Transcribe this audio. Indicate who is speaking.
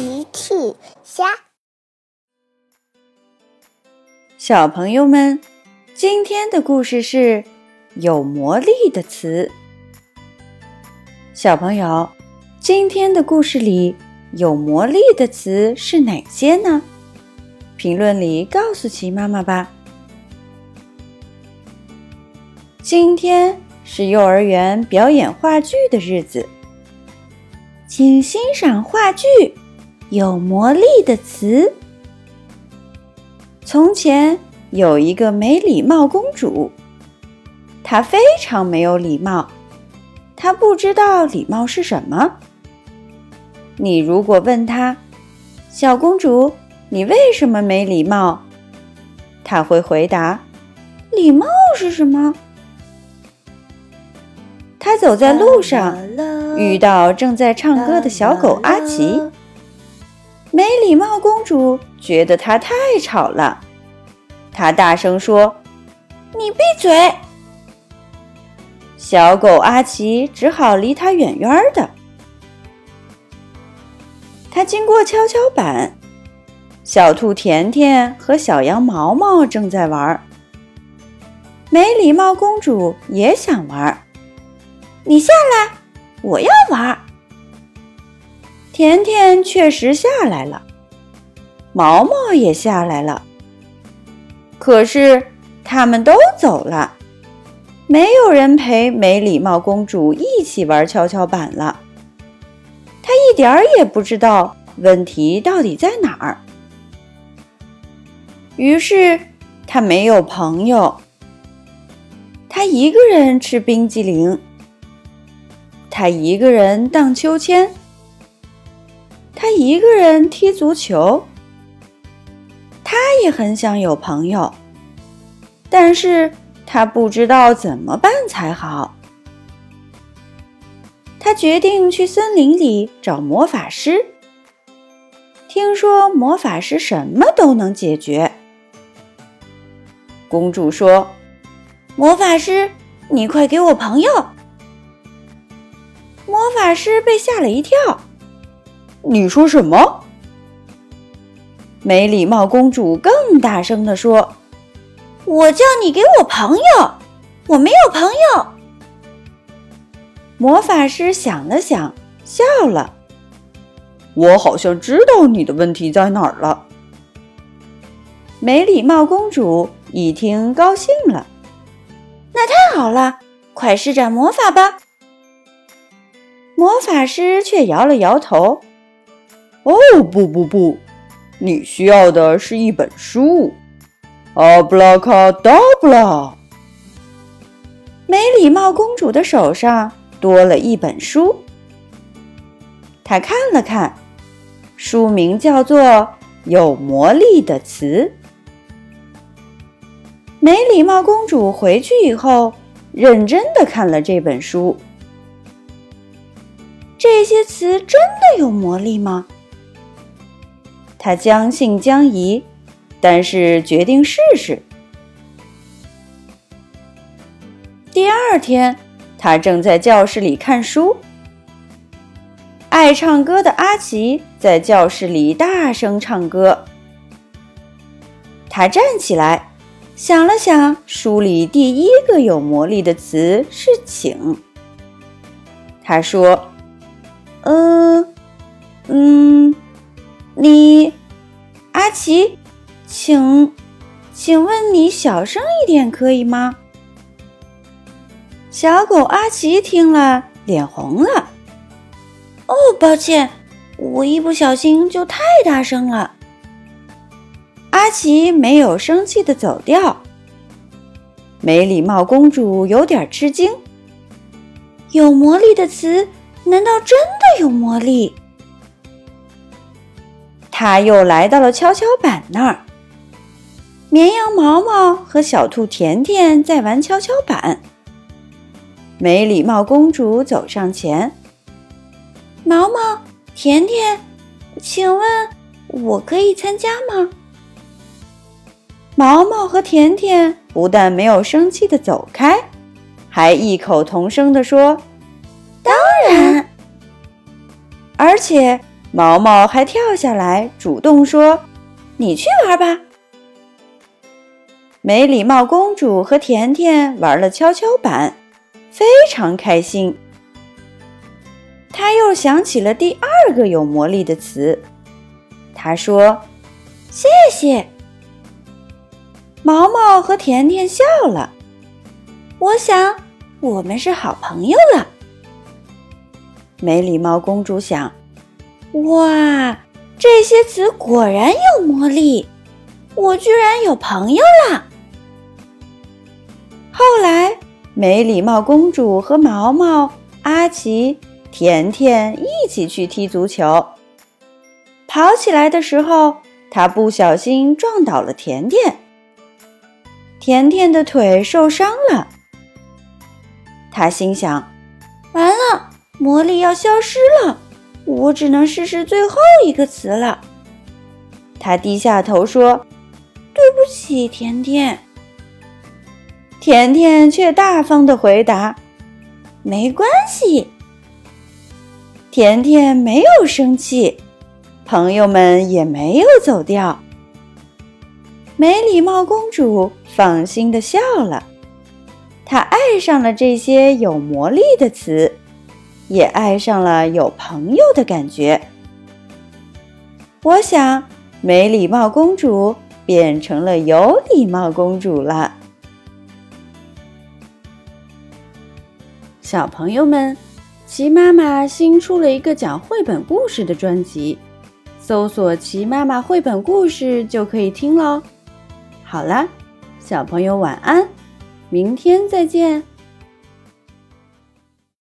Speaker 1: 奇趣虾，
Speaker 2: 小朋友们，今天的故事是有魔力的词。小朋友，今天的故事里有魔力的词是哪些呢？评论里告诉奇妈妈吧。今天是幼儿园表演话剧的日子。请欣赏话剧《有魔力的词》。从前有一个没礼貌公主，她非常没有礼貌，她不知道礼貌是什么。你如果问她：“小公主，你为什么没礼貌？”她会回答：“礼貌是什么？”她走在路上。遇到正在唱歌的小狗阿奇，没礼貌公主觉得它太吵了，她大声说：“你闭嘴！”小狗阿奇只好离它远远的。他经过跷跷板，小兔甜甜和小羊毛毛正在玩。没礼貌公主也想玩，你下来。我要玩。甜甜确实下来了，毛毛也下来了。可是他们都走了，没有人陪没礼貌公主一起玩跷跷板了。她一点儿也不知道问题到底在哪儿。于是她没有朋友，她一个人吃冰激凌。他一个人荡秋千，一个人踢足球。他也很想有朋友，但是他不知道怎么办才好。他决定去森林里找魔法师。听说魔法师什么都能解决。公主说：“魔法师，你快给我朋友！”魔法师被吓了一跳。你说什么？没礼貌公主更大声地说：“我叫你给我朋友，我没有朋友。”魔法师想了想，笑了：“我好像知道你的问题在哪儿了。”没礼貌公主一听，高兴了：“那太好了，快施展魔法吧！”魔法师却摇了摇头：“哦，不不不，你需要的是一本书。”阿布拉卡达布拉！没礼貌公主的手上多了一本书。她看了看，书名叫做《有魔力的词》。没礼貌公主回去以后，认真的看了这本书。这些词真的有魔力吗？他将信将疑，但是决定试试。第二天，他正在教室里看书。爱唱歌的阿奇在教室里大声唱歌。他站起来，想了想，书里第一个有魔力的词是“请”。他说。嗯，嗯，你，阿奇，请，请问你小声一点可以吗？小狗阿奇听了，脸红了。哦，抱歉，我一不小心就太大声了。阿奇没有生气的走掉。没礼貌公主有点吃惊。有魔力的词。难道真的有魔力？他又来到了跷跷板那儿。绵羊毛毛和小兔甜甜在玩跷跷板。没礼貌公主走上前：“毛毛，甜甜，请问我可以参加吗？”毛毛和甜甜不但没有生气的走开，还异口同声地说。当然，而且毛毛还跳下来主动说：“你去玩吧。”没礼貌公主和甜甜玩了跷跷板，非常开心。她又想起了第二个有魔力的词，她说：“谢谢。”毛毛和甜甜笑了。我想，我们是好朋友了。没礼貌公主想：“哇，这些词果然有魔力，我居然有朋友了。”后来，没礼貌公主和毛毛、阿奇、甜甜一起去踢足球。跑起来的时候，她不小心撞倒了甜甜，甜甜的腿受伤了。她心想：“完了，魔力要消失了，我只能试试最后一个词了。”她低下头说：“对不起，甜甜。”甜甜却大方的回答：“没关系。”甜甜没有生气，朋友们也没有走掉。没礼貌公主放心的笑了，她爱上了这些有魔力的词，也爱上了有朋友的感觉。我想，没礼貌公主变成了有礼貌公主了。小朋友们，齐妈妈新出了一个讲绘本故事的专辑，搜索“齐妈妈绘本故事”就可以听喽。好啦，小朋友晚安，明天再见。